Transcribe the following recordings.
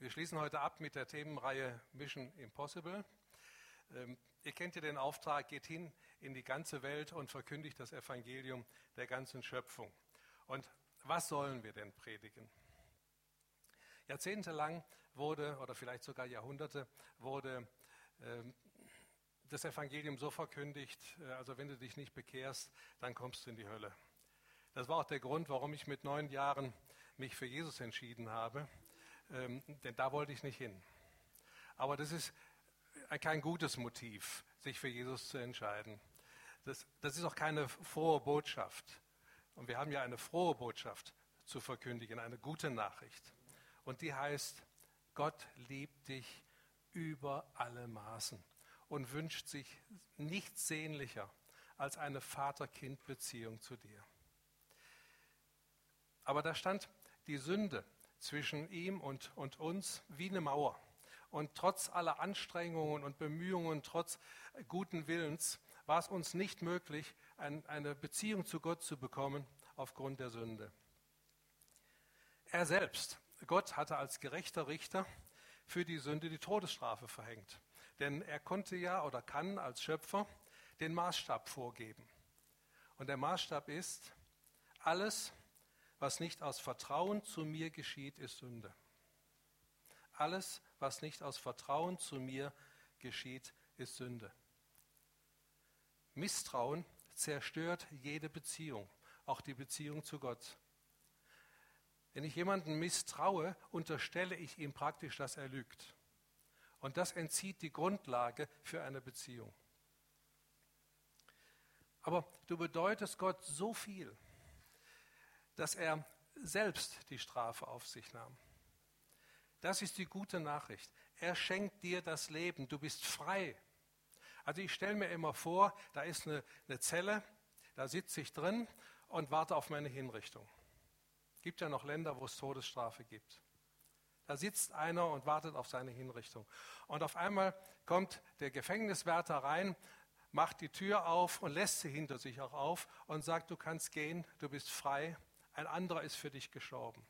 Wir schließen heute ab mit der Themenreihe Mission Impossible. Ähm, ihr kennt ja den Auftrag, geht hin in die ganze Welt und verkündigt das Evangelium der ganzen Schöpfung. Und was sollen wir denn predigen? Jahrzehntelang wurde, oder vielleicht sogar Jahrhunderte, wurde ähm, das Evangelium so verkündigt, äh, also wenn du dich nicht bekehrst, dann kommst du in die Hölle. Das war auch der Grund, warum ich mit neun Jahren mich für Jesus entschieden habe, ähm, denn da wollte ich nicht hin. Aber das ist kein gutes Motiv, sich für Jesus zu entscheiden. Das, das ist auch keine frohe Botschaft. Und wir haben ja eine frohe Botschaft zu verkündigen, eine gute Nachricht. Und die heißt, Gott liebt dich über alle Maßen und wünscht sich nichts sehnlicher als eine Vater-Kind-Beziehung zu dir. Aber da stand die Sünde zwischen ihm und, und uns wie eine Mauer. Und trotz aller Anstrengungen und Bemühungen, trotz guten Willens, war es uns nicht möglich, ein, eine Beziehung zu Gott zu bekommen aufgrund der Sünde. Er selbst, Gott hatte als gerechter Richter für die Sünde die Todesstrafe verhängt. Denn er konnte ja oder kann als Schöpfer den Maßstab vorgeben. Und der Maßstab ist, alles, was nicht aus Vertrauen zu mir geschieht, ist Sünde. Alles, was nicht aus Vertrauen zu mir geschieht, ist Sünde. Misstrauen zerstört jede Beziehung, auch die Beziehung zu Gott. Wenn ich jemanden misstraue, unterstelle ich ihm praktisch, dass er lügt. Und das entzieht die Grundlage für eine Beziehung. Aber du bedeutest Gott so viel, dass er selbst die Strafe auf sich nahm. Das ist die gute Nachricht. Er schenkt dir das Leben. Du bist frei. Also ich stelle mir immer vor, da ist eine, eine Zelle, da sitze ich drin und warte auf meine Hinrichtung. Gibt ja noch Länder, wo es Todesstrafe gibt. Da sitzt einer und wartet auf seine Hinrichtung. Und auf einmal kommt der Gefängniswärter rein, macht die Tür auf und lässt sie hinter sich auch auf und sagt, du kannst gehen, du bist frei, ein anderer ist für dich gestorben.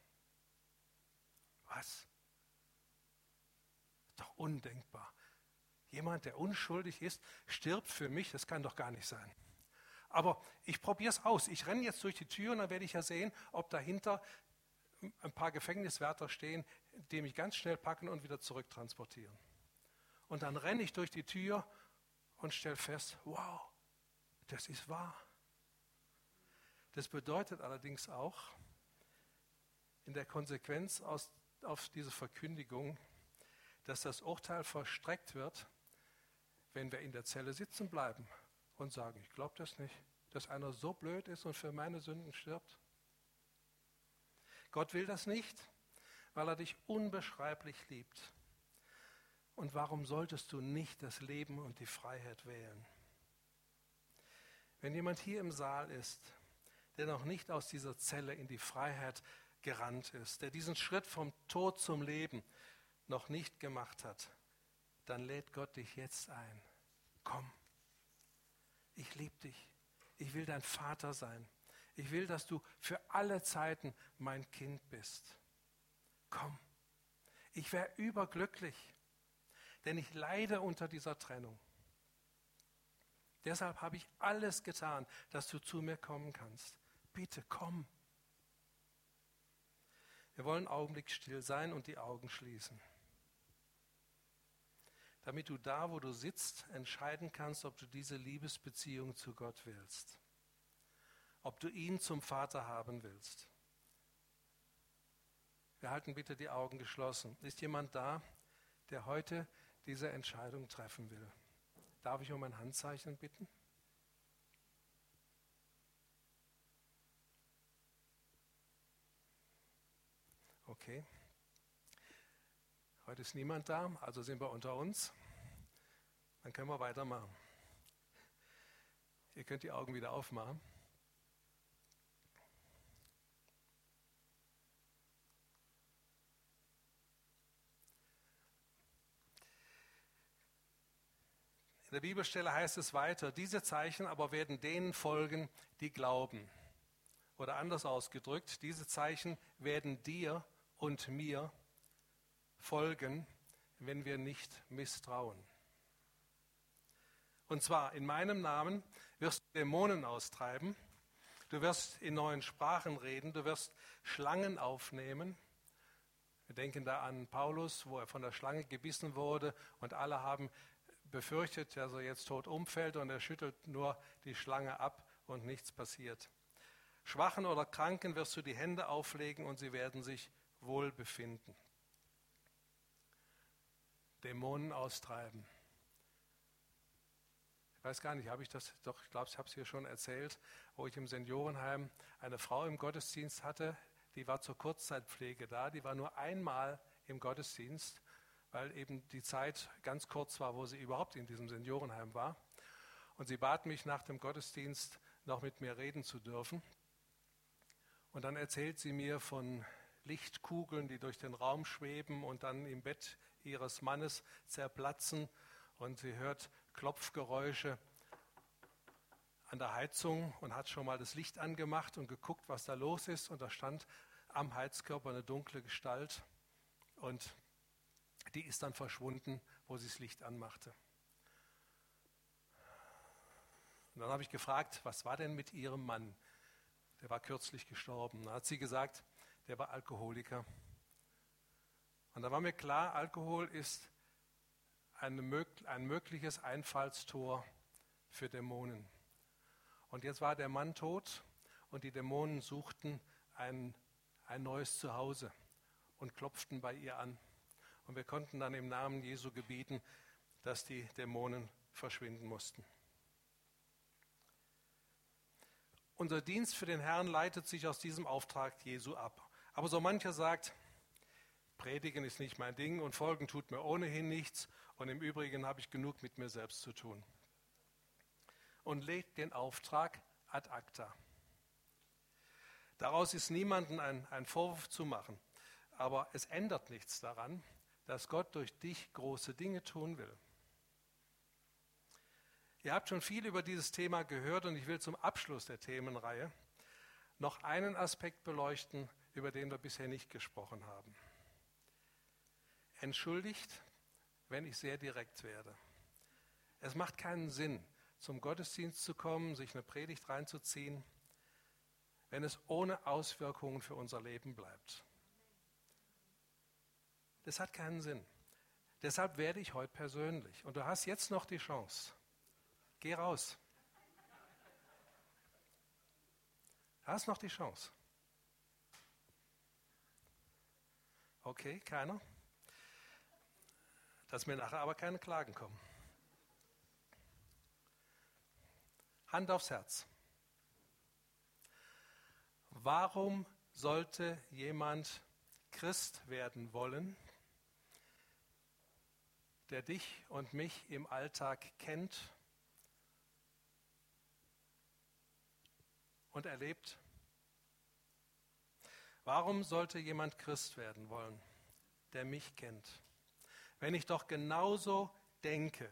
Was? Doch undenkbar. Jemand, der unschuldig ist, stirbt für mich, das kann doch gar nicht sein. Aber ich probiere es aus. Ich renne jetzt durch die Tür und dann werde ich ja sehen, ob dahinter ein paar Gefängniswärter stehen, die mich ganz schnell packen und wieder zurücktransportieren. Und dann renne ich durch die Tür und stelle fest, wow, das ist wahr. Das bedeutet allerdings auch in der Konsequenz aus, auf diese Verkündigung, dass das Urteil verstreckt wird, wenn wir in der Zelle sitzen bleiben und sagen, ich glaube das nicht, dass einer so blöd ist und für meine Sünden stirbt. Gott will das nicht, weil er dich unbeschreiblich liebt. Und warum solltest du nicht das Leben und die Freiheit wählen? Wenn jemand hier im Saal ist, der noch nicht aus dieser Zelle in die Freiheit gerannt ist, der diesen Schritt vom Tod zum Leben noch nicht gemacht hat, dann lädt Gott dich jetzt ein. Komm, ich liebe dich. Ich will dein Vater sein. Ich will, dass du für alle Zeiten mein Kind bist. Komm, ich wäre überglücklich, denn ich leide unter dieser Trennung. Deshalb habe ich alles getan, dass du zu mir kommen kannst. Bitte komm. Wir wollen einen Augenblick still sein und die Augen schließen. Damit du da, wo du sitzt, entscheiden kannst, ob du diese Liebesbeziehung zu Gott willst. Ob du ihn zum Vater haben willst. Wir halten bitte die Augen geschlossen. Ist jemand da, der heute diese Entscheidung treffen will? Darf ich um ein Handzeichen bitten? Okay. Heute ist niemand da, also sind wir unter uns. Dann können wir weitermachen. Ihr könnt die Augen wieder aufmachen. In der Bibelstelle heißt es weiter, diese Zeichen aber werden denen folgen, die glauben. Oder anders ausgedrückt, diese Zeichen werden dir und mir folgen, wenn wir nicht misstrauen. Und zwar in meinem Namen wirst du Dämonen austreiben, du wirst in neuen Sprachen reden, du wirst Schlangen aufnehmen. Wir denken da an Paulus, wo er von der Schlange gebissen wurde und alle haben befürchtet, dass er jetzt tot umfällt und er schüttelt nur die Schlange ab und nichts passiert. Schwachen oder Kranken wirst du die Hände auflegen und sie werden sich wohl befinden. Dämonen austreiben. Ich weiß gar nicht, habe ich das, doch, ich glaube, ich habe es hier schon erzählt, wo ich im Seniorenheim eine Frau im Gottesdienst hatte, die war zur Kurzzeitpflege da, die war nur einmal im Gottesdienst, weil eben die Zeit ganz kurz war, wo sie überhaupt in diesem Seniorenheim war. Und sie bat mich nach dem Gottesdienst noch mit mir reden zu dürfen. Und dann erzählt sie mir von Lichtkugeln, die durch den Raum schweben und dann im Bett ihres Mannes zerplatzen. Und sie hört Klopfgeräusche an der Heizung und hat schon mal das Licht angemacht und geguckt, was da los ist. Und da stand am Heizkörper eine dunkle Gestalt und die ist dann verschwunden, wo sie das Licht anmachte. Und dann habe ich gefragt, was war denn mit ihrem Mann? Der war kürzlich gestorben. Da hat sie gesagt, der war Alkoholiker. Und da war mir klar, Alkohol ist ein, mögliches Einfallstor für Dämonen. Und jetzt war der Mann tot und die Dämonen suchten ein, ein neues Zuhause und klopften bei ihr an. Und wir konnten dann im Namen Jesu gebieten, dass die Dämonen verschwinden mussten. Unser Dienst für den Herrn leitet sich aus diesem Auftrag Jesu ab. Aber so mancher sagt, Predigen ist nicht mein Ding und Folgen tut mir ohnehin nichts und im Übrigen habe ich genug mit mir selbst zu tun. Und legt den Auftrag ad acta. Daraus ist niemandem ein, ein Vorwurf zu machen, aber es ändert nichts daran, dass Gott durch dich große Dinge tun will. Ihr habt schon viel über dieses Thema gehört und ich will zum Abschluss der Themenreihe noch einen Aspekt beleuchten, über den wir bisher nicht gesprochen haben. Entschuldigt, wenn ich sehr direkt werde. Es macht keinen Sinn, zum Gottesdienst zu kommen, sich eine Predigt reinzuziehen, wenn es ohne Auswirkungen für unser Leben bleibt. Das hat keinen Sinn. Deshalb werde ich heute persönlich. Und du hast jetzt noch die Chance. Geh raus. Du hast noch die Chance. Okay, keiner? dass mir nachher aber keine Klagen kommen. Hand aufs Herz. Warum sollte jemand Christ werden wollen, der dich und mich im Alltag kennt und erlebt? Warum sollte jemand Christ werden wollen, der mich kennt? wenn ich doch genauso denke,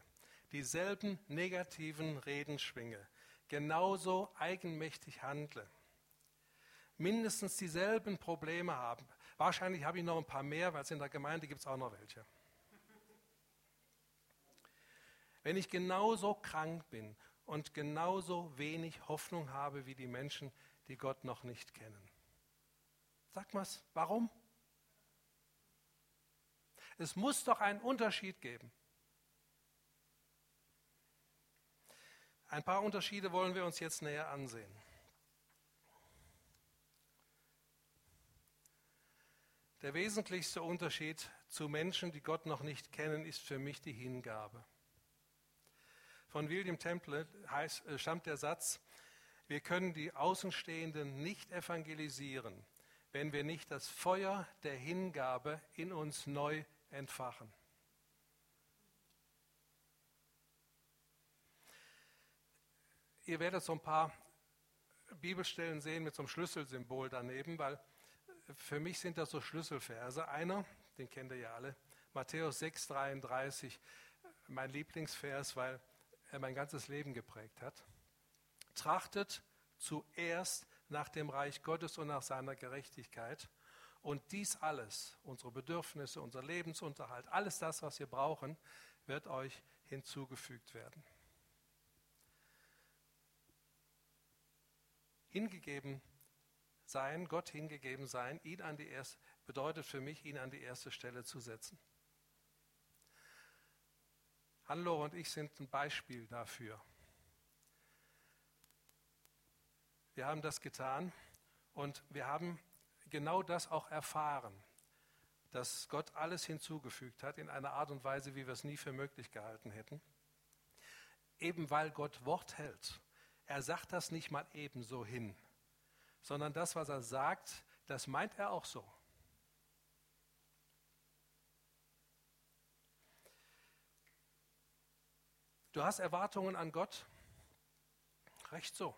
dieselben negativen Reden schwinge, genauso eigenmächtig handle, mindestens dieselben Probleme haben. Wahrscheinlich habe ich noch ein paar mehr, weil es in der Gemeinde gibt es auch noch welche. Wenn ich genauso krank bin und genauso wenig Hoffnung habe wie die Menschen, die Gott noch nicht kennen. Sag mal, warum? Es muss doch einen Unterschied geben. Ein paar Unterschiede wollen wir uns jetzt näher ansehen. Der wesentlichste Unterschied zu Menschen, die Gott noch nicht kennen, ist für mich die Hingabe. Von William Temple heißt, äh, stammt der Satz, wir können die Außenstehenden nicht evangelisieren, wenn wir nicht das Feuer der Hingabe in uns neu entfachen. Ihr werdet so ein paar Bibelstellen sehen mit so einem Schlüsselsymbol daneben, weil für mich sind das so Schlüsselverse. Einer, den kennt ihr ja alle, Matthäus 6, 33, mein Lieblingsvers, weil er mein ganzes Leben geprägt hat. Trachtet zuerst nach dem Reich Gottes und nach seiner Gerechtigkeit Und dies alles, unsere Bedürfnisse, unser Lebensunterhalt, alles das, was wir brauchen, wird euch hinzugefügt werden. Hingegeben sein, Gott hingegeben sein, ihn an die erste, bedeutet für mich, ihn an die erste Stelle zu setzen. Hannelore und ich sind ein Beispiel dafür. Wir haben das getan und wir haben genau das auch erfahren, dass Gott alles hinzugefügt hat in einer Art und Weise, wie wir es nie für möglich gehalten hätten. Eben weil Gott Wort hält. Er sagt das nicht mal ebenso hin, sondern das, was er sagt, das meint er auch so. Du hast Erwartungen an Gott? Recht so.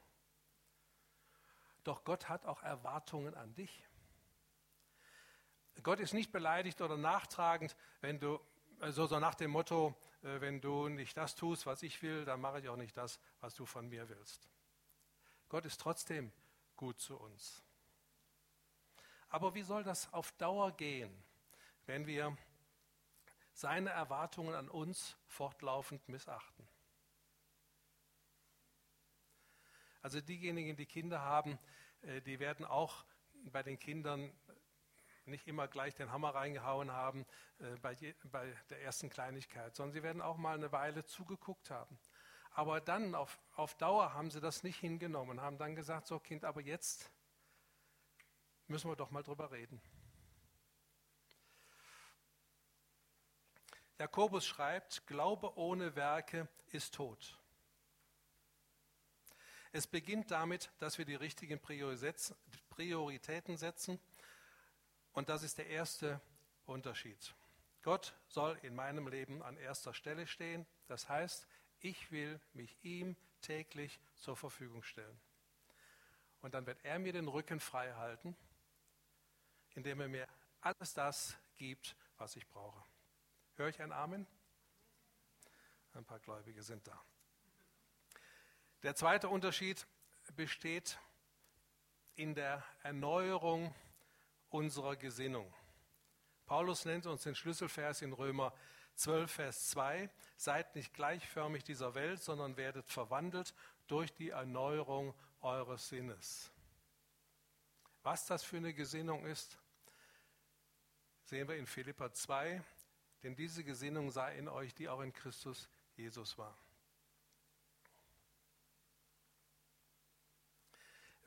Doch Gott hat auch Erwartungen an dich. Gott ist nicht beleidigt oder nachtragend, wenn du, also so nach dem Motto, äh, wenn du nicht das tust, was ich will, dann mache ich auch nicht das, was du von mir willst. Gott ist trotzdem gut zu uns. Aber wie soll das auf Dauer gehen, wenn wir seine Erwartungen an uns fortlaufend missachten? Also diejenigen, die Kinder haben, äh, die werden auch bei den Kindern nicht immer gleich den Hammer reingehauen haben äh, bei, der ersten Kleinigkeit, sondern sie werden auch mal eine Weile zugeguckt haben. Aber dann auf, auf Dauer haben sie das nicht hingenommen, haben dann gesagt, so Kind, aber jetzt müssen wir doch mal drüber reden. Jakobus schreibt, Glaube ohne Werke ist tot. Es beginnt damit, dass wir die richtigen Prioritäten setzen. Und das ist der erste Unterschied. Gott soll in meinem Leben an erster Stelle stehen. Das heißt, ich will mich ihm täglich zur Verfügung stellen. Und dann wird er mir den Rücken frei halten, indem er mir alles das gibt, was ich brauche. Höre ich ein Amen? Ein paar Gläubige sind da. Der zweite Unterschied besteht in der Erneuerung unserer Gesinnung. Paulus nennt uns den Schlüsselvers in Römer 12, Vers 2. Seid nicht gleichförmig dieser Welt, sondern werdet verwandelt durch die Erneuerung eures Sinnes. Was das für eine Gesinnung ist, sehen wir in Philippa 2, denn diese Gesinnung sei in euch, die auch in Christus Jesus war.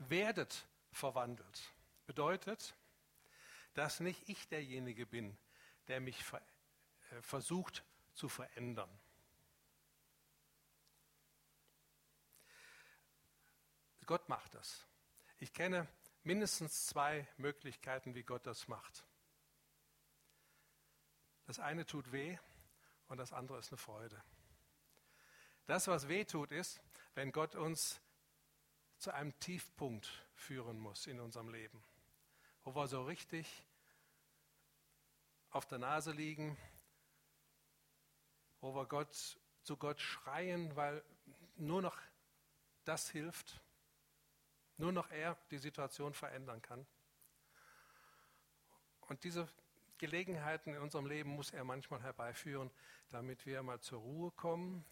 Werdet verwandelt. Bedeutet, dass nicht ich derjenige bin, der mich äh, versucht zu verändern. Gott macht das. Ich kenne mindestens zwei Möglichkeiten, wie Gott das macht. Das eine tut weh und das andere ist eine Freude. Das, was weh tut, ist, wenn Gott uns zu einem Tiefpunkt führen muss in unserem Leben, wo wir so richtig auf der Nase liegen, wo wir Gott, zu Gott schreien, weil nur noch das hilft, nur noch er die Situation verändern kann. Und diese Gelegenheiten in unserem Leben muss er manchmal herbeiführen, damit wir mal zur Ruhe kommen,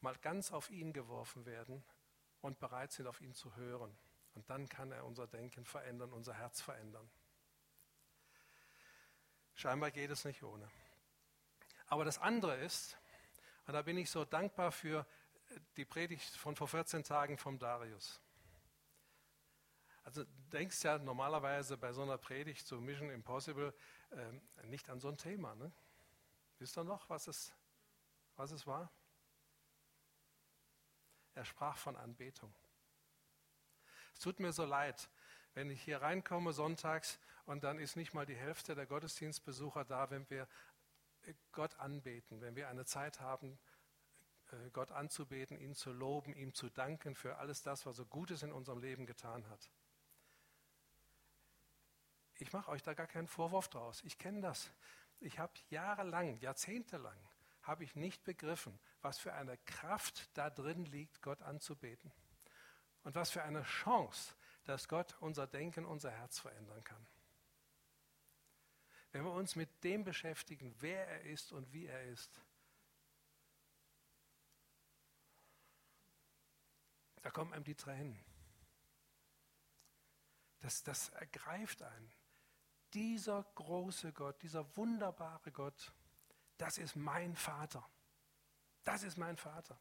mal ganz auf ihn geworfen werden und bereit sind, auf ihn zu hören. Und dann kann er unser Denken verändern, unser Herz verändern. Scheinbar geht es nicht ohne. Aber das andere ist, und da bin ich so dankbar für die Predigt von vor 14 Tagen vom Darius. Also denkst ja normalerweise bei so einer Predigt zu Mission Impossible äh, nicht an so ein Thema. Ne? Wisst ihr noch, was es, was es war? Er sprach von Anbetung. Es tut mir so leid, wenn ich hier reinkomme sonntags und dann ist nicht mal die Hälfte der Gottesdienstbesucher da, wenn wir Gott anbeten, wenn wir eine Zeit haben, äh, Gott anzubeten, ihn zu loben, ihm zu danken für alles das, was er Gutes in unserem Leben getan hat. Ich mache euch da gar keinen Vorwurf draus. Ich kenne das. Ich habe jahrelang, jahrzehntelang habe ich nicht begriffen, was für eine Kraft da drin liegt, Gott anzubeten. Und was für eine Chance, dass Gott unser Denken, unser Herz verändern kann. wenn wir uns mit dem beschäftigen, wer er ist und wie er ist, da kommen einem die Tränen. Das, das ergreift einen. Dieser große Gott, dieser wunderbare Gott, das ist mein Vater. Das ist mein Vater.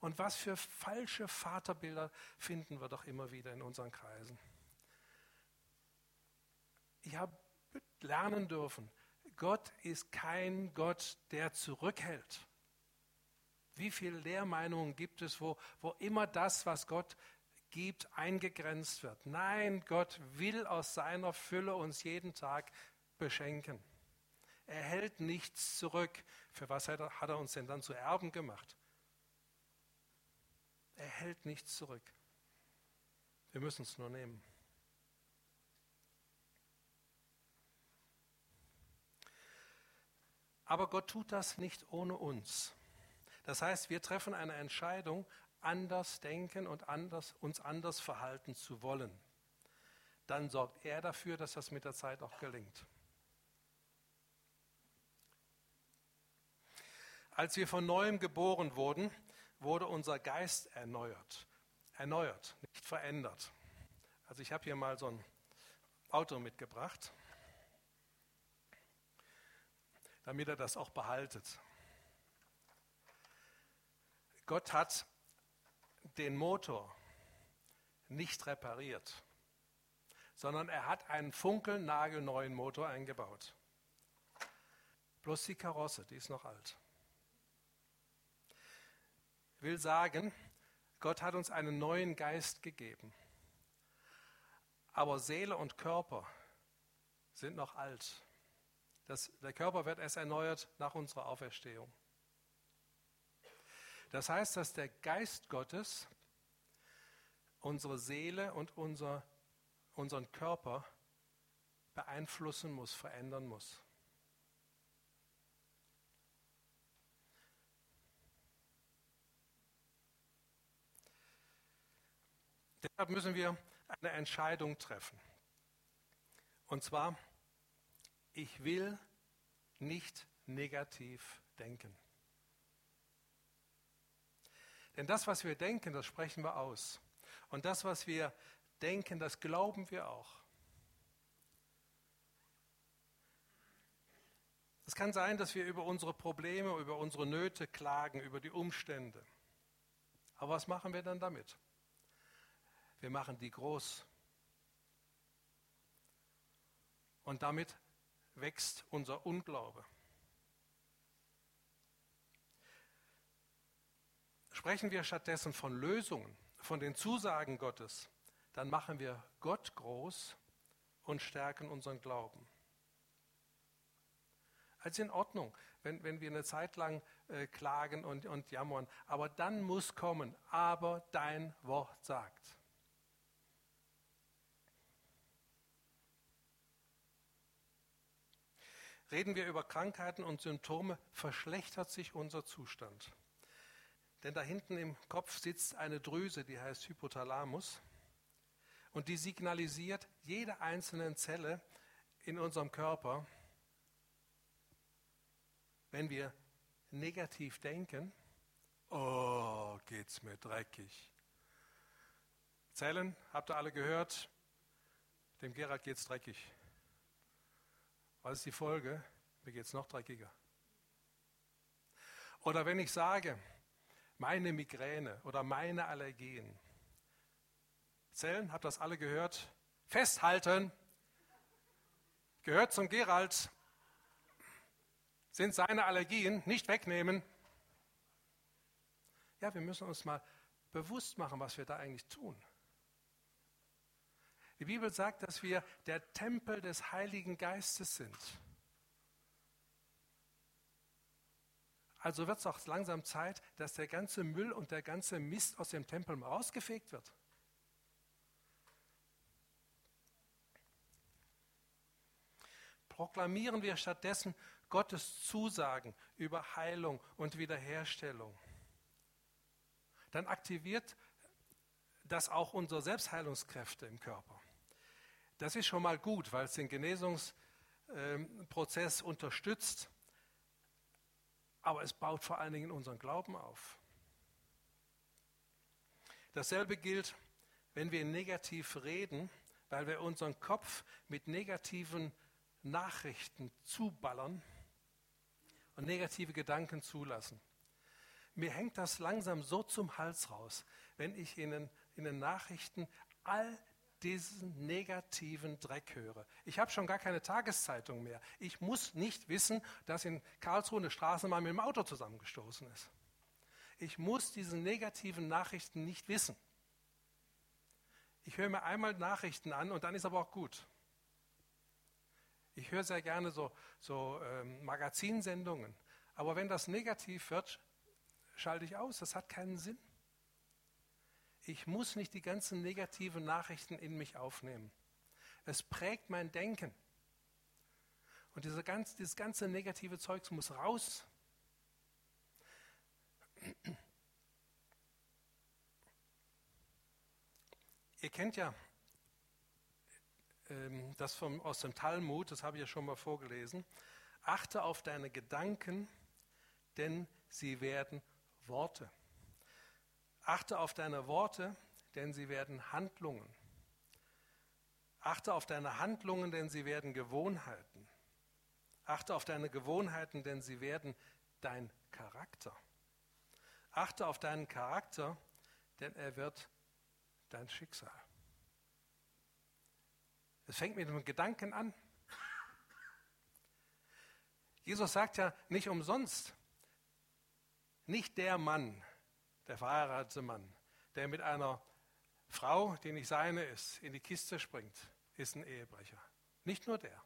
Und was für falsche Vaterbilder finden wir doch immer wieder in unseren Kreisen. Ich habe lernen dürfen, Gott ist kein Gott, der zurückhält. Wie viele Lehrmeinungen gibt es, wo, wo immer das, was Gott gibt, eingegrenzt wird? Nein, Gott will aus seiner Fülle uns jeden Tag beschenken. Er hält nichts zurück. Für was hat er, uns denn dann zu Erben gemacht? Er hält nichts zurück. Wir müssen es nur nehmen. Aber Gott tut das nicht ohne uns. Das heißt, wir treffen eine Entscheidung, anders denken und anders, uns anders verhalten zu wollen. Dann sorgt er dafür, dass das mit der Zeit auch gelingt. Als wir von neuem geboren wurden, wurde unser Geist erneuert. Erneuert, nicht verändert. Also ich habe hier mal so ein Auto mitgebracht damit er das auch behaltet. Gott hat den Motor nicht repariert, sondern er hat einen funkelnagelneuen Motor eingebaut. Bloß die Karosse, die ist noch alt. Will sagen, Gott hat uns einen neuen Geist gegeben. Aber Seele und Körper sind noch alt. Das, der Körper wird erst erneuert nach unserer Auferstehung. Das heißt, dass der Geist Gottes unsere Seele und unser, unseren Körper beeinflussen muss, verändern muss. Deshalb müssen wir eine Entscheidung treffen. Und zwar, ich will nicht negativ denken. Denn das, was wir denken, das sprechen wir aus. Und das, was wir denken, das glauben wir auch. Es kann sein, dass wir über unsere Probleme, über unsere Nöte klagen, über die Umstände. Aber was machen wir dann damit? Wir machen die groß. Und damit wächst unser Unglaube. Sprechen wir stattdessen von Lösungen, von den Zusagen Gottes, dann machen wir Gott groß und stärken unseren Glauben. Also in Ordnung, wenn, wenn wir eine Zeit lang äh, klagen und, und jammern, aber dann muss kommen, aber dein Wort sagt. Reden wir über Krankheiten und Symptome, verschlechtert sich unser Zustand. Denn da hinten im Kopf sitzt eine Drüse, die heißt Hypothalamus. Und die signalisiert jede einzelne Zelle in unserem Körper, wenn wir negativ denken, oh, geht's mir dreckig. Zellen, habt ihr alle gehört? Dem Gerhard geht's dreckig. Was ist die Folge? Mir geht es noch dreckiger. Oder wenn ich sage, meine Migräne oder meine Allergien. Zellen, habt das alle gehört? Festhalten. Gehört zum Gerald. Sind seine Allergien nicht wegnehmen. Ja, wir müssen uns mal bewusst machen, was wir da eigentlich tun. Die Bibel sagt, dass wir der Tempel des Heiligen Geistes sind. Also wird es auch langsam Zeit, dass der ganze Müll und der ganze Mist aus dem Tempel rausgefegt wird. Proklamieren wir stattdessen Gottes Zusagen über Heilung und Wiederherstellung. Dann aktiviert das auch unsere Selbstheilungskräfte im Körper. Das ist schon mal gut, weil es den Genesungsprozess ähm, unterstützt, aber es baut vor allen Dingen unseren Glauben auf. Dasselbe gilt, wenn wir negativ reden, weil wir unseren Kopf mit negativen Nachrichten zuballern und negative Gedanken zulassen. Mir hängt das langsam so zum Hals raus, wenn ich in den, in den Nachrichten all diesen negativen Dreck höre. Ich habe schon gar keine Tageszeitung mehr. Ich muss nicht wissen, dass in Karlsruhe eine Straße mal mit dem Auto zusammengestoßen ist. Ich muss diese negativen Nachrichten nicht wissen. Ich höre mir einmal Nachrichten an und dann ist aber auch gut. Ich höre sehr gerne so, so ähm, Magazinsendungen. Aber wenn das negativ wird, schalte ich aus. Das hat keinen Sinn. Ich muss nicht die ganzen negativen Nachrichten in mich aufnehmen. Es prägt mein Denken. Und diese ganz, dieses ganze negative Zeugs muss raus. Ihr kennt ja ähm, das vom, aus dem Talmud, das habe ich ja schon mal vorgelesen. Achte auf deine Gedanken, denn sie werden Worte. Achte auf deine Worte, denn sie werden Handlungen. Achte auf deine Handlungen, denn sie werden Gewohnheiten. Achte auf deine Gewohnheiten, denn sie werden dein Charakter. Achte auf deinen Charakter, denn er wird dein Schicksal. Es fängt mit dem Gedanken an. Jesus sagt ja nicht umsonst, nicht der Mann, der verheiratete Mann, der mit einer Frau, die nicht seine ist, in die Kiste springt, ist ein Ehebrecher. Nicht nur der,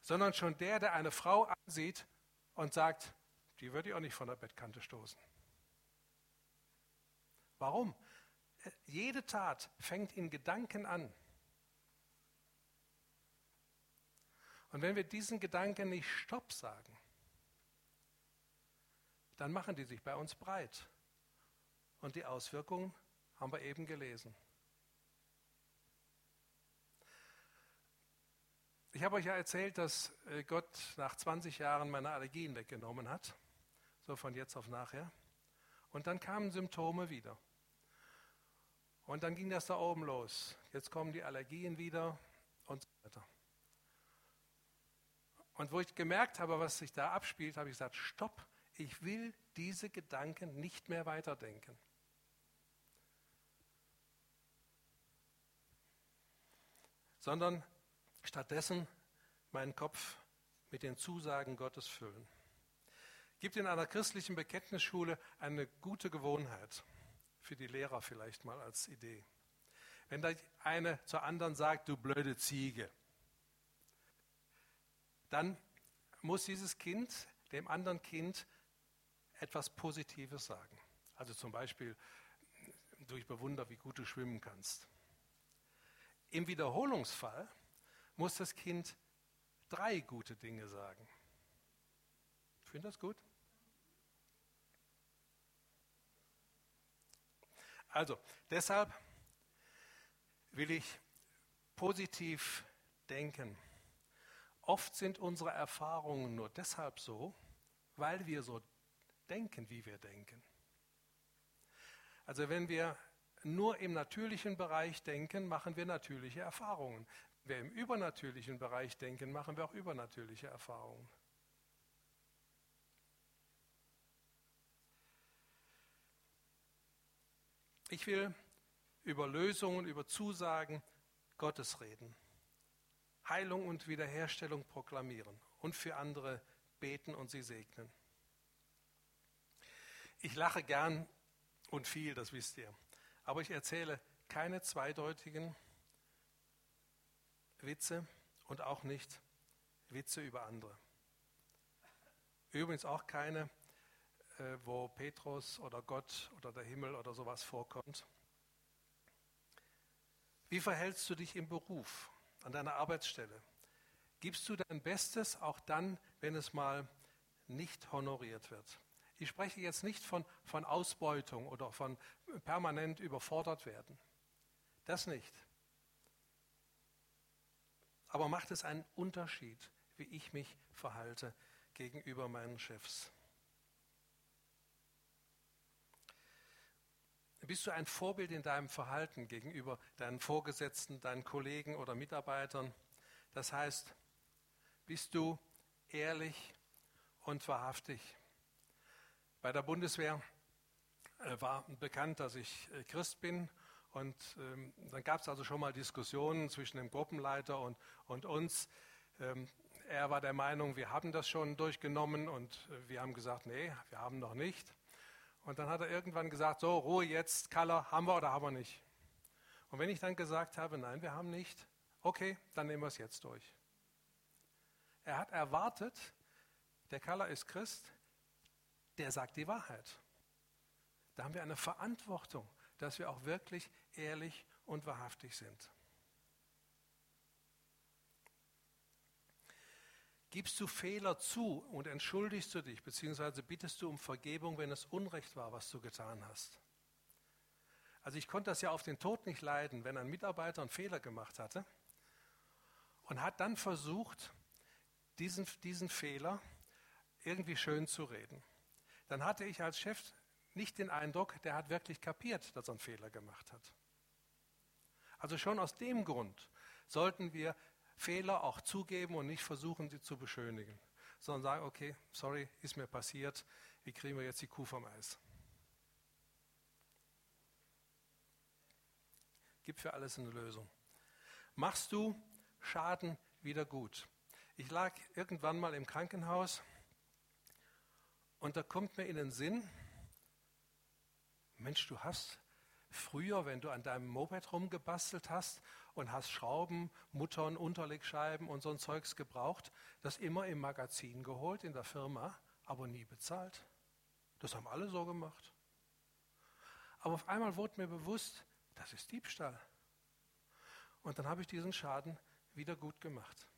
sondern schon der, der eine Frau ansieht und sagt, die würde ich auch nicht von der Bettkante stoßen. Warum? Jede Tat fängt in Gedanken an. Und wenn wir diesen Gedanken nicht Stopp sagen, dann machen die sich bei uns breit. Und die Auswirkungen haben wir eben gelesen. Ich habe euch ja erzählt, dass äh, Gott nach 20 Jahren meine Allergien weggenommen hat, so von jetzt auf nachher. Und dann kamen Symptome wieder. Und dann ging das da oben los. Jetzt kommen die Allergien wieder und so weiter. Und wo ich gemerkt habe, was sich da abspielt, habe ich gesagt, stopp, ich will diese Gedanken nicht mehr weiterdenken. Sondern stattdessen meinen Kopf mit den Zusagen Gottes füllen. Gibt in einer christlichen Bekenntnisschule eine gute Gewohnheit für die Lehrer vielleicht mal als Idee. Wenn da eine zur anderen sagt, du blöde Ziege, dann muss dieses Kind dem anderen Kind etwas Positives sagen. Also zum Beispiel, du, ich bewundere, wie gut du schwimmen kannst. Im Wiederholungsfall muss das Kind drei gute Dinge sagen. Findest das gut? Also, deshalb will ich positiv denken. Oft sind unsere Erfahrungen nur deshalb so, weil wir so denken, wie wir denken. Also wenn wir nur im natürlichen Bereich denken, machen wir natürliche Erfahrungen. Wenn wir im übernatürlichen Bereich denken, machen wir auch übernatürliche Erfahrungen. Ich will über Lösungen, über Zusagen Gottes reden, Heilung und Wiederherstellung proklamieren und für andere beten und sie segnen. Ich lache gern und viel, das wisst ihr, aber ich erzähle keine zweideutigen Witze und auch nicht Witze über andere. Übrigens auch keine äh, wo Petrus oder Gott oder der Himmel oder sowas vorkommt. Wie verhältst du dich im Beruf, an deiner Arbeitsstelle? Gibst du dein Bestes auch dann, wenn es mal nicht honoriert wird? Ich spreche jetzt nicht von, von Ausbeutung oder von permanent überfordert werden. Das nicht. Aber macht es einen Unterschied, wie ich mich verhalte gegenüber meinen Chefs? Bist du ein Vorbild in deinem Verhalten gegenüber deinen Vorgesetzten, deinen Kollegen oder Mitarbeitern? Das heißt, bist du ehrlich und wahrhaftig? Bei der Bundeswehr äh, war bekannt, dass ich äh, Christ bin. Und ähm, dann gab es also schon mal Diskussionen zwischen dem Gruppenleiter und, und uns. Ähm, er war der Meinung, wir haben das schon durchgenommen und äh, wir haben gesagt, nee, wir haben noch nicht. Und dann hat er irgendwann gesagt, so, Ruhe jetzt, Kaller, haben wir oder haben wir nicht? Und wenn ich dann gesagt habe, nein, wir haben nicht, okay, dann nehmen wir es jetzt durch. Er hat erwartet, der Kaller ist Christ, der sagt die Wahrheit. Da haben wir eine Verantwortung, dass wir auch wirklich ehrlich und wahrhaftig sind. Gibst du Fehler zu und entschuldigst du dich, beziehungsweise bittest du um Vergebung, wenn es Unrecht war, was du getan hast? Also ich konnte das ja auf den Tod nicht leiden, wenn ein Mitarbeiter einen Fehler gemacht hatte und hat dann versucht, diesen, diesen Fehler irgendwie schön zu reden. Dann hatte ich als Chef nicht den Eindruck, der hat wirklich kapiert, dass er einen Fehler gemacht hat. Also schon aus dem Grund sollten wir Fehler auch zugeben und nicht versuchen, sie zu beschönigen, sondern sagen, okay, sorry, ist mir passiert, wie kriegen wir jetzt die Kuh vom Eis? Gibt für alles eine Lösung. Machst du Schaden wieder gut? Ich lag irgendwann mal im Krankenhaus und da kommt mir in den Sinn, Mensch, du hast früher, wenn du an deinem Moped rumgebastelt hast und hast Schrauben, Muttern, Unterlegscheiben und so ein Zeugs gebraucht, das immer im Magazin geholt in der Firma, aber nie bezahlt. Das haben alle so gemacht. Aber auf einmal wurde mir bewusst, das ist Diebstahl. Und dann habe ich diesen Schaden wieder gut gemacht.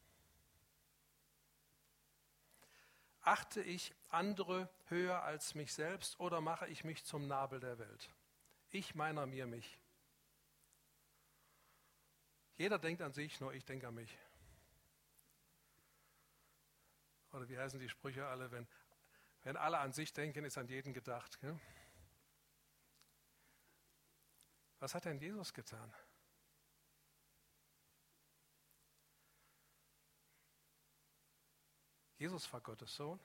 Achte ich andere höher als mich selbst oder mache ich mich zum Nabel der Welt? Ich meiner mir mich. Jeder denkt an sich, nur ich denke an mich. Oder wie heißen die Sprüche alle, wenn, wenn alle an sich denken, ist an jeden gedacht. Gell? Was hat denn Jesus getan? Jesus war Gottes Sohn,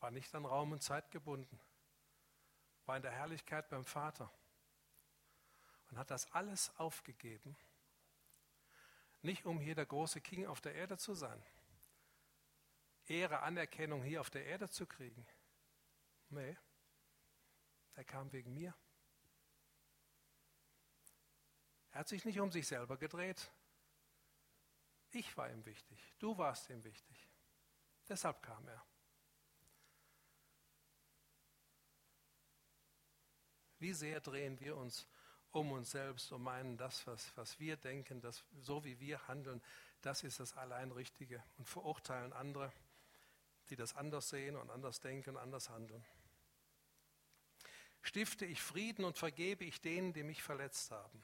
war nicht an Raum und Zeit gebunden, war in der Herrlichkeit beim Vater und hat das alles aufgegeben, nicht um hier der große King auf der Erde zu sein, Ehre, Anerkennung hier auf der Erde zu kriegen. Nee, er kam wegen mir. Er hat sich nicht um sich selber gedreht. Ich war ihm wichtig, du warst ihm wichtig. Deshalb kam er. Wie sehr drehen wir uns um uns selbst und meinen, das, was, was wir denken, das, so wie wir handeln, das ist das allein Richtige und verurteilen andere, die das anders sehen und anders denken und anders handeln. Stifte ich Frieden und vergebe ich denen, die mich verletzt haben.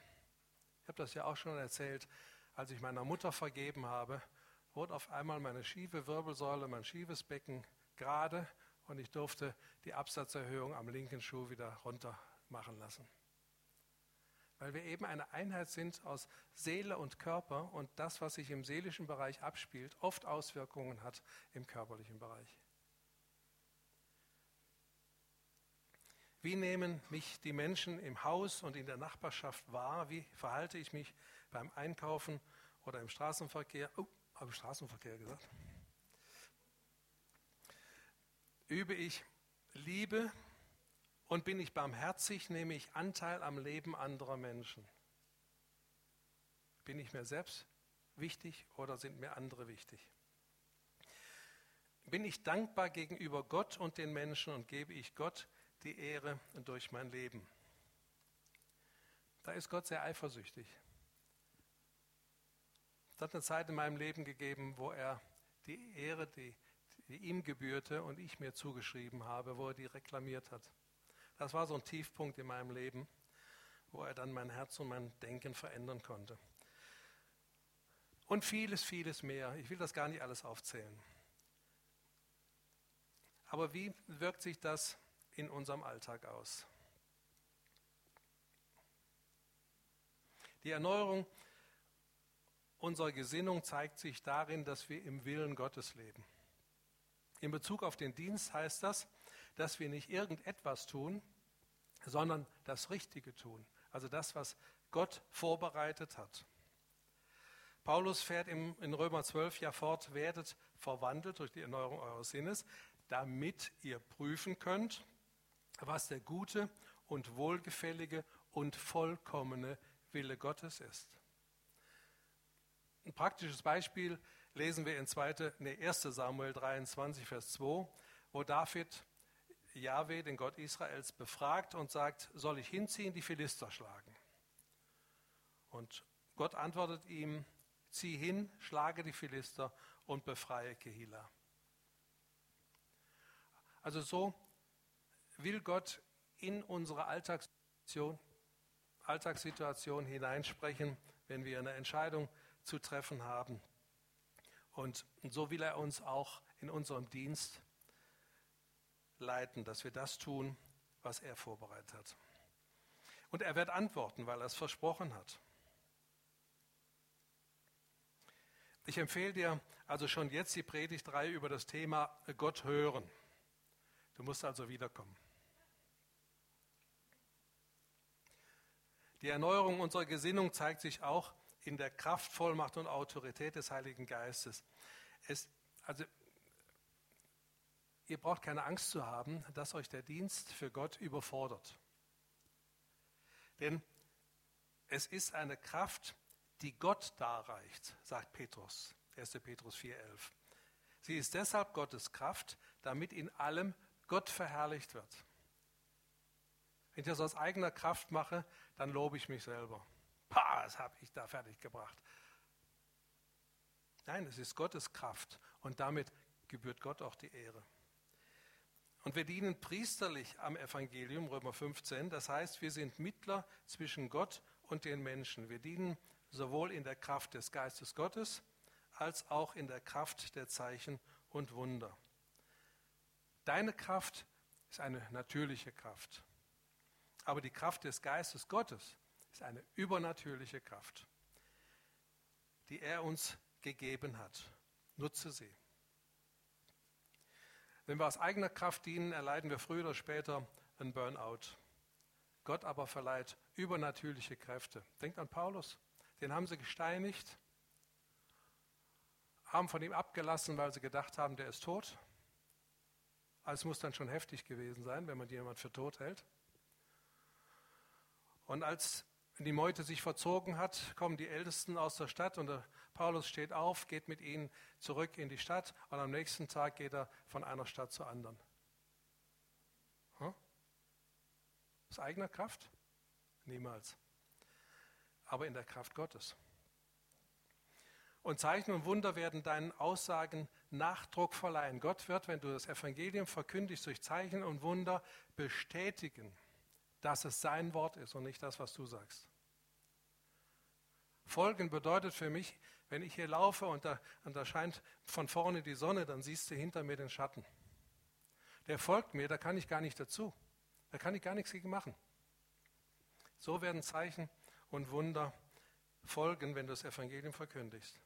Ich habe das ja auch schon erzählt, als ich meiner Mutter vergeben habe, wurde auf einmal meine schiefe Wirbelsäule, mein schiefes Becken gerade und ich durfte die Absatzerhöhung am linken Schuh wieder runter machen lassen. Weil wir eben eine Einheit sind aus Seele und Körper und das, was sich im seelischen Bereich abspielt, oft Auswirkungen hat im körperlichen Bereich. Wie nehmen mich die Menschen im Haus und in der Nachbarschaft wahr? Wie verhalte ich mich beim Einkaufen oder im Straßenverkehr? Oh, habe ich Straßenverkehr gesagt? Übe ich Liebe und bin ich barmherzig, nehme ich Anteil am Leben anderer Menschen. Bin ich mir selbst wichtig oder sind mir andere wichtig? Bin ich dankbar gegenüber Gott und den Menschen und gebe ich Gott die Ehre durch mein Leben? Da ist Gott sehr eifersüchtig. Hat eine Zeit in meinem Leben gegeben, wo er die Ehre, die, die ihm gebührte und ich mir zugeschrieben habe, wo er die reklamiert hat. Das war so ein Tiefpunkt in meinem Leben, wo er dann mein Herz und mein Denken verändern konnte. und vieles, vieles mehr. Ich will das gar nicht alles aufzählen. Aber wie wirkt sich das in unserem Alltag aus? Die Erneuerung unserer Gesinnung zeigt sich darin, dass wir im Willen Gottes leben. In Bezug auf den Dienst heißt das, dass wir nicht irgendetwas tun, sondern das Richtige tun. Also das, was Gott vorbereitet hat. Paulus fährt im, in Römer 12 ja fort, werdet verwandelt durch die Erneuerung eures Sinnes, damit ihr prüfen könnt, was der gute und wohlgefällige und vollkommene Wille Gottes ist. Ein praktisches Beispiel lesen wir in 2, nee, 1 Samuel 23, Vers 2, wo David Jahwe, den Gott Israels, befragt und sagt, soll ich hinziehen, die Philister schlagen? Und Gott antwortet ihm, zieh hin, schlage die Philister und befreie Kehila. Also so will Gott in unsere Alltagssituation, Alltagssituation hineinsprechen, wenn wir eine Entscheidung zu treffen haben. Und so will er uns auch in unserem Dienst leiten, dass wir das tun, was er vorbereitet hat. Und er wird antworten, weil er es versprochen hat. Ich empfehle dir also schon jetzt die Predigt 3 über das Thema Gott hören. Du musst also wiederkommen. Die Erneuerung unserer Gesinnung zeigt sich auch in der Kraft, Vollmacht und Autorität des Heiligen Geistes. Es, also, ihr braucht keine Angst zu haben, dass euch der Dienst für Gott überfordert. Denn es ist eine Kraft, die Gott darreicht, sagt Petrus, 1. Petrus 4,11. Sie ist deshalb Gottes Kraft, damit in allem Gott verherrlicht wird. Wenn ich das aus eigener Kraft mache, dann lobe ich mich selber. Pah, das habe ich da fertig gebracht. Nein, es ist Gottes Kraft und damit gebührt Gott auch die Ehre. Und wir dienen priesterlich am Evangelium, Römer 15. Das heißt, wir sind Mittler zwischen Gott und den Menschen. Wir dienen sowohl in der Kraft des Geistes Gottes als auch in der Kraft der Zeichen und Wunder. Deine Kraft ist eine natürliche Kraft. Aber die Kraft des Geistes Gottes ist eine übernatürliche Kraft, die er uns gegeben hat. Nutze sie. Wenn wir aus eigener Kraft dienen, erleiden wir früher oder später einen Burnout. Gott aber verleiht übernatürliche Kräfte. Denkt an Paulus. Den haben sie gesteinigt, haben von ihm abgelassen, weil sie gedacht haben, der ist tot. Also es muss dann schon heftig gewesen sein, wenn man jemand für tot hält. Und als die Meute sich verzogen hat, kommen die Ältesten aus der Stadt und der Paulus steht auf, geht mit ihnen zurück in die Stadt und am nächsten Tag geht er von einer Stadt zur anderen. Hm? Aus eigener Kraft? Niemals. Aber in der Kraft Gottes. Und Zeichen und Wunder werden deinen Aussagen Nachdruck verleihen. Gott wird, wenn du das Evangelium verkündigst, durch Zeichen und Wunder bestätigen, dass es sein Wort ist und nicht das, was du sagst. Folgen bedeutet für mich, wenn ich hier laufe und da, und da scheint von vorne die Sonne, dann siehst du hinter mir den Schatten. Der folgt mir, da kann ich gar nicht dazu. Da kann ich gar nichts gegen machen. So werden Zeichen und Wunder folgen, wenn du das Evangelium verkündigst.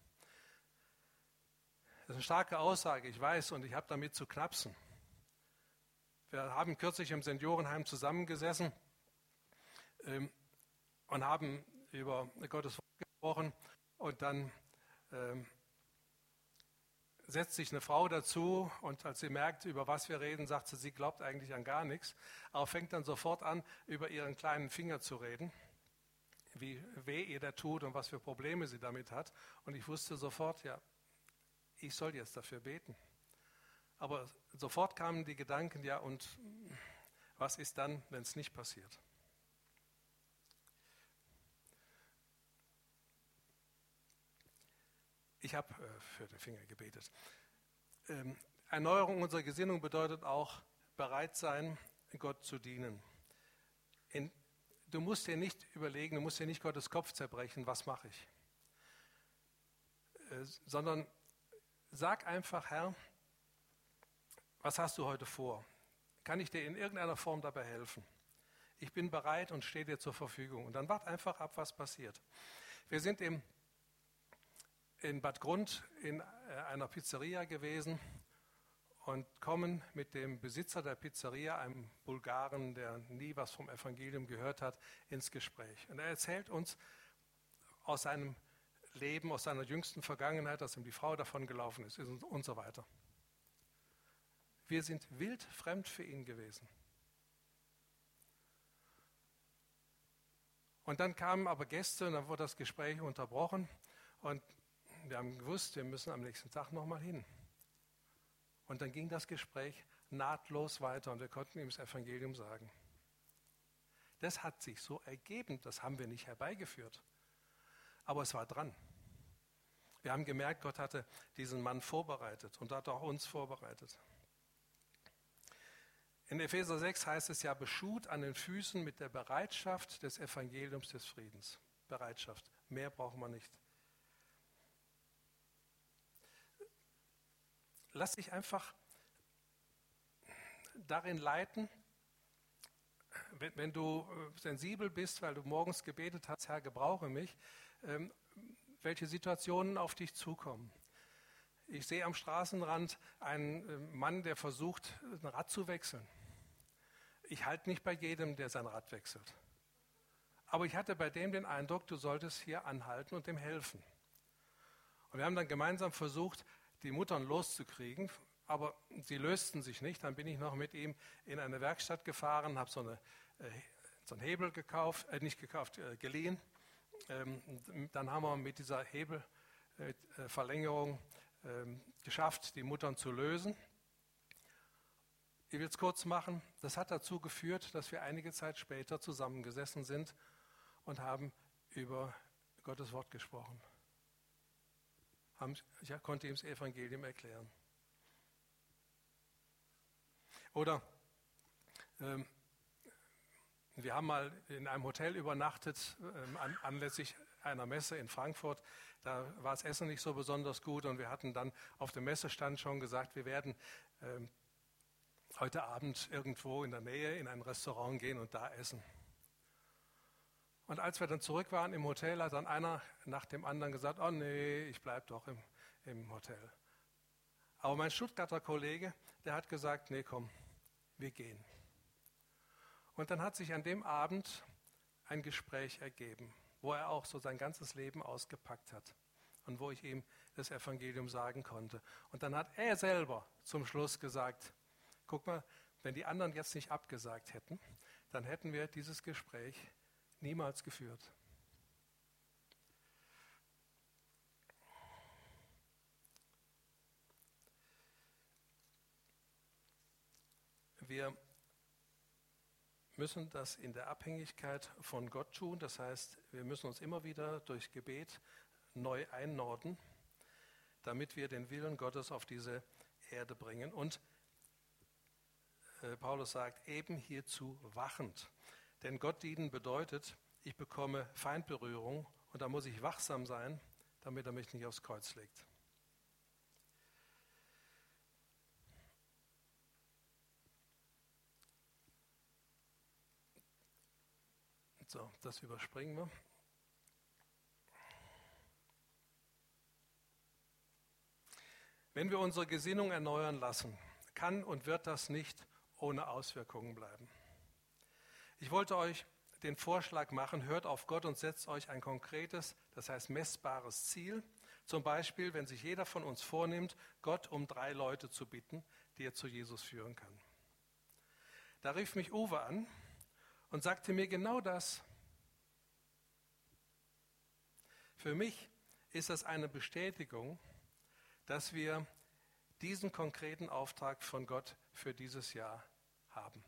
Das ist eine starke Aussage, ich weiß, und ich habe damit zu knapsen. Wir haben kürzlich im Seniorenheim zusammengesessen ähm, und haben über Gottes Wort gesprochen und dann ähm, setzt sich eine Frau dazu und als sie merkt, über was wir reden, sagt sie, sie glaubt eigentlich an gar nichts, aber fängt dann sofort an, über ihren kleinen Finger zu reden, wie weh ihr der tut und was für Probleme sie damit hat. Und ich wusste sofort, ja, ich soll jetzt dafür beten. Aber sofort kamen die Gedanken, ja, und was ist dann, wenn es nicht passiert? Ich habe äh, für den Finger gebetet. Ähm, Erneuerung unserer Gesinnung bedeutet auch bereit sein, Gott zu dienen. In, du musst dir nicht überlegen, du musst dir nicht Gottes Kopf zerbrechen, was mache ich? äh, sondern sag einfach, Herr, was hast du heute vor? Kann ich dir in irgendeiner Form dabei helfen? Ich bin bereit und stehe dir zur Verfügung. Und dann wart einfach ab, was passiert. Wir sind im, in Bad Grund in äh, einer Pizzeria gewesen und kommen mit dem Besitzer der Pizzeria, einem Bulgaren, der nie was vom Evangelium gehört hat, ins Gespräch. Und er erzählt uns aus seinem Leben, aus seiner jüngsten Vergangenheit, dass ihm die Frau davon gelaufen ist und so weiter. Wir sind wild fremd für ihn gewesen. Und dann kamen aber Gäste und dann wurde das Gespräch unterbrochen und wir haben gewusst, wir müssen am nächsten Tag nochmal hin. Und dann ging das Gespräch nahtlos weiter und wir konnten ihm das Evangelium sagen. Das hat sich so ergeben, das haben wir nicht herbeigeführt. Aber es war dran. Wir haben gemerkt, Gott hatte diesen Mann vorbereitet und hat auch uns vorbereitet. In Epheser 6 heißt es ja, beschut an den Füßen mit der Bereitschaft des Evangeliums des Friedens. Bereitschaft. Mehr braucht man nicht. Lass dich einfach darin leiten, wenn, wenn, du äh, sensibel bist, weil du morgens gebetet hast, Herr, gebrauche mich, ähm, welche Situationen auf dich zukommen. Ich sehe am Straßenrand einen äh, Mann, der versucht, ein Rad zu wechseln. Ich halte nicht bei jedem, der sein Rad wechselt. Aber ich hatte bei dem den Eindruck, du solltest hier anhalten und dem helfen. Und wir haben dann gemeinsam versucht, die Muttern loszukriegen, aber sie lösten sich nicht. Dann bin ich noch mit ihm in eine Werkstatt gefahren, habe so, eine, äh, so einen Hebel gekauft, äh, nicht gekauft, äh, geliehen. Ähm, dann haben wir mit dieser Hebelverlängerung äh, ähm, geschafft, die Muttern zu lösen. Ich will es kurz machen. Das hat dazu geführt, dass wir einige Zeit später zusammengesessen sind und haben über Gottes Wort gesprochen. Ich konnte ihm das Evangelium erklären. Oder ähm, wir haben mal in einem Hotel übernachtet, ähm, an, anlässlich einer Messe in Frankfurt. Da war das Essen nicht so besonders gut und wir hatten dann auf dem Messestand schon gesagt, wir werden ähm, heute Abend irgendwo in der Nähe in ein Restaurant gehen und da essen. Und als wir dann zurück waren im Hotel, hat dann einer nach dem anderen gesagt, oh nee, ich bleibe doch im, im Hotel. Aber mein Stuttgarter Kollege, der hat gesagt, nee, komm, wir gehen. Und dann hat sich an dem Abend ein Gespräch ergeben, wo er auch so sein ganzes Leben ausgepackt hat und wo ich ihm das Evangelium sagen konnte. Und dann hat er selber zum Schluss gesagt, guck mal, wenn die anderen jetzt nicht abgesagt hätten, dann hätten wir dieses Gespräch niemals geführt. Wir müssen das in der Abhängigkeit von Gott tun. Das heißt, wir müssen uns immer wieder durch Gebet neu einnorden, damit wir den Willen Gottes auf diese Erde bringen. Und äh, Paulus sagt, eben hierzu wachend. Denn Gott dienen bedeutet, ich bekomme Feindberührung und da muss ich wachsam sein, damit er mich nicht aufs Kreuz legt. So, das überspringen wir. Wenn wir unsere Gesinnung erneuern lassen, kann und wird das nicht ohne Auswirkungen bleiben. Ich wollte euch den Vorschlag machen, hört auf Gott und setzt euch ein konkretes, das heißt messbares Ziel. Zum Beispiel, wenn sich jeder von uns vornimmt, Gott um drei Leute zu bitten, die er zu Jesus führen kann. Da rief mich Uwe an und sagte mir genau das. Für mich ist das eine Bestätigung, dass wir diesen konkreten Auftrag von Gott für dieses Jahr haben.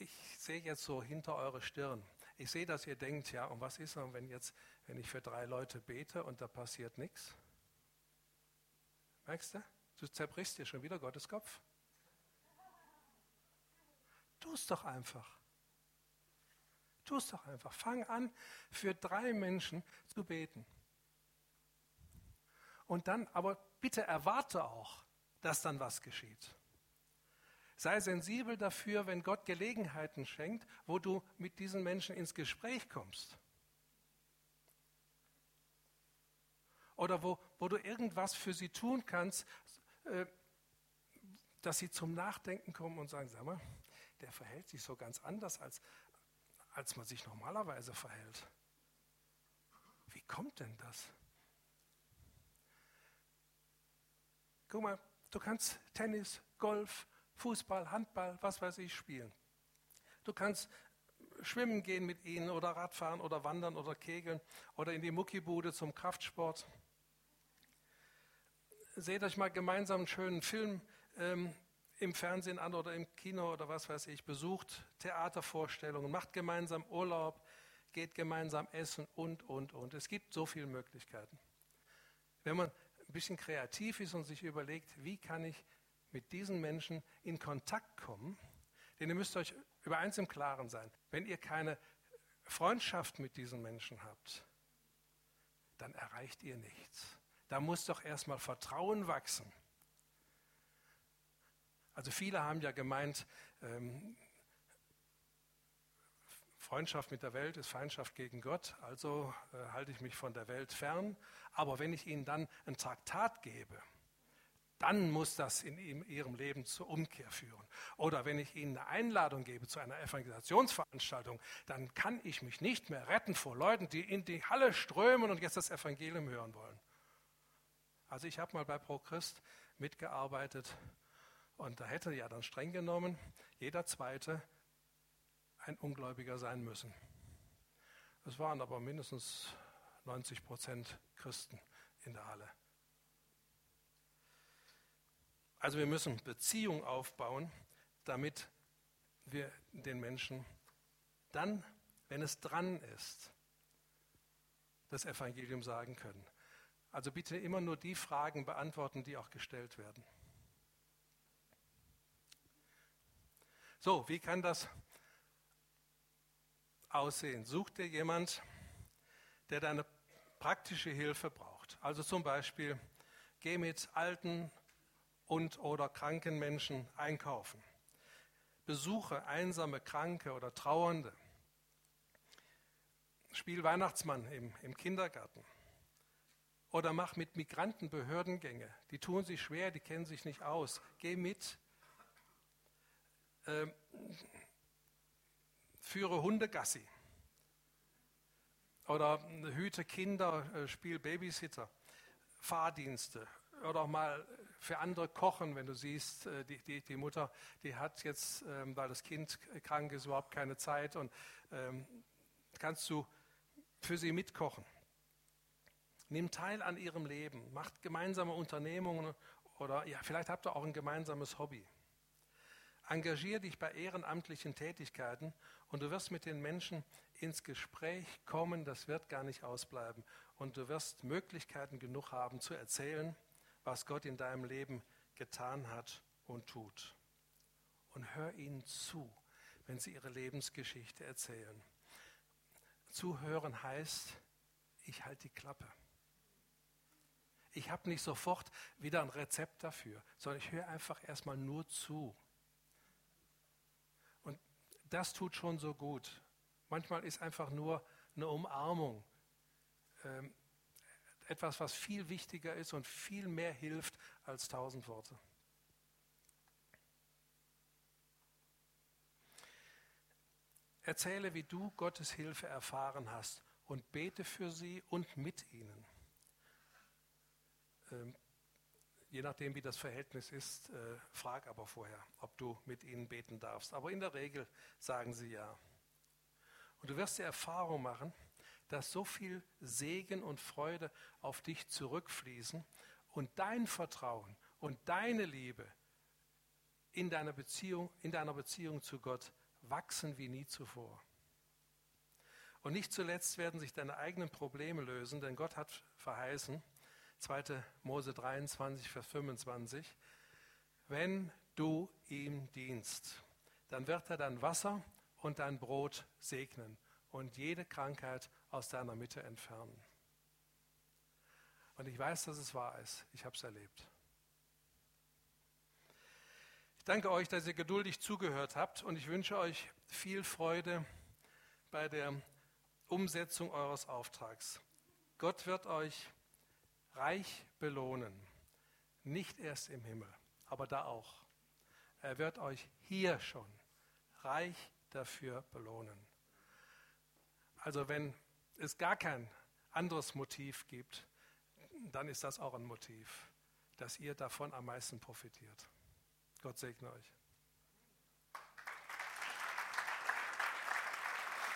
Ich sehe jetzt so hinter eure Stirn. Ich sehe, dass ihr denkt, ja, und was ist, wenn jetzt, wenn ich für drei Leute bete und da passiert nichts? Merkst du? Du zerbrichst dir schon wieder Gottes Kopf. Tu es doch einfach. Tu es doch einfach. Fang an, für drei Menschen zu beten. Und dann, aber bitte erwarte auch, dass dann was geschieht. Sei sensibel dafür, wenn Gott Gelegenheiten schenkt, wo du mit diesen Menschen ins Gespräch kommst. Oder wo, wo du irgendwas für sie tun kannst, äh, dass sie zum Nachdenken kommen und sagen, sag mal, der verhält sich so ganz anders, als, als man sich normalerweise verhält. Wie kommt denn das? Guck mal, du kannst Tennis, Golf, Fußball, Handball, was weiß ich spielen. Du kannst schwimmen gehen mit ihnen oder Radfahren oder wandern oder kegeln oder in die Muckibude zum Kraftsport. Seht euch mal gemeinsam einen schönen Film ähm, im Fernsehen an oder im Kino oder was weiß ich. Besucht Theatervorstellungen, macht gemeinsam Urlaub, geht gemeinsam essen und, und, und. Es gibt so viele Möglichkeiten. Wenn man ein bisschen kreativ ist und sich überlegt, wie kann ich mit diesen Menschen in Kontakt kommen, denn ihr müsst euch über eins im Klaren sein, wenn ihr keine Freundschaft mit diesen Menschen habt, dann erreicht ihr nichts. Da muss doch erstmal Vertrauen wachsen. Also viele haben ja gemeint, ähm, Freundschaft mit der Welt ist Feindschaft gegen Gott, also äh, halte ich mich von der Welt fern. Aber wenn ich ihnen dann ein Traktat gebe, dann muss das in ihrem Leben zur Umkehr führen. Oder wenn ich ihnen eine Einladung gebe zu einer Evangelisationsveranstaltung, dann kann ich mich nicht mehr retten vor Leuten, die in die Halle strömen und jetzt das Evangelium hören wollen. Also ich habe mal bei ProChrist mitgearbeitet und da hätte ja dann streng genommen jeder Zweite ein Ungläubiger sein müssen. Es waren aber mindestens 90 Prozent Christen in der Halle. Also wir müssen Beziehung aufbauen, damit wir den Menschen dann, wenn es dran ist, das Evangelium sagen können. Also bitte immer nur die Fragen beantworten, die auch gestellt werden. So, wie kann das aussehen? Such dir jemand, der deine praktische Hilfe braucht. Also zum Beispiel, geh mit alten und oder kranken Menschen einkaufen. Besuche einsame Kranke oder Trauernde. Spiel Weihnachtsmann im, im Kindergarten. Oder mach mit Migranten Behördengänge. Die tun sich schwer, die kennen sich nicht aus. Geh mit. Ähm, führe Hundegassi. Oder hüte Kinder, äh, spiel Babysitter. Fahrdienste. Oder auch mal für andere kochen, wenn du siehst, äh, die, die, die Mutter, die hat jetzt, ähm, weil das Kind krank ist, überhaupt keine Zeit und ähm, kannst du für sie mitkochen. Nimm teil an ihrem Leben, macht gemeinsame Unternehmungen oder ja, vielleicht habt ihr auch ein gemeinsames Hobby. Engagier dich bei ehrenamtlichen Tätigkeiten und du wirst mit den Menschen ins Gespräch kommen, das wird gar nicht ausbleiben. Und du wirst Möglichkeiten genug haben zu erzählen, was Gott in deinem Leben getan hat und tut. Und hör ihnen zu, wenn sie ihre Lebensgeschichte erzählen. Zuhören heißt, ich halte die Klappe. Ich habe nicht sofort wieder ein Rezept dafür, sondern ich höre einfach erstmal nur zu. Und das tut schon so gut. Manchmal ist einfach nur eine Umarmung ähm, etwas, was viel wichtiger ist und viel mehr hilft als tausend Worte. Erzähle, wie du Gottes Hilfe erfahren hast und bete für sie und mit ihnen. Ähm, je nachdem, wie das Verhältnis ist, äh, frag aber vorher, ob du mit ihnen beten darfst. Aber in der Regel sagen sie ja. Und du wirst die Erfahrung machen, dass so viel Segen und Freude auf dich zurückfließen und dein Vertrauen und deine Liebe in deiner Beziehung, in deiner Beziehung zu Gott wachsen wie nie zuvor. Und nicht zuletzt werden sich deine eigenen Probleme lösen, denn Gott hat verheißen, 2. Mose 23, Vers 25, wenn du ihm dienst, dann wird er dein Wasser und dein Brot segnen und jede Krankheit aus deiner Mitte entfernen. Und ich weiß, dass es wahr ist. Ich habe es erlebt. Ich danke euch, dass ihr geduldig zugehört habt und ich wünsche euch viel Freude bei der Umsetzung eures Auftrags. Gott wird euch reich belohnen, nicht erst im Himmel, aber da auch. Er wird euch hier schon reich dafür belohnen. Also wenn es gar kein anderes Motiv gibt, dann ist das auch ein Motiv, dass ihr davon am meisten profitiert. Gott segne euch.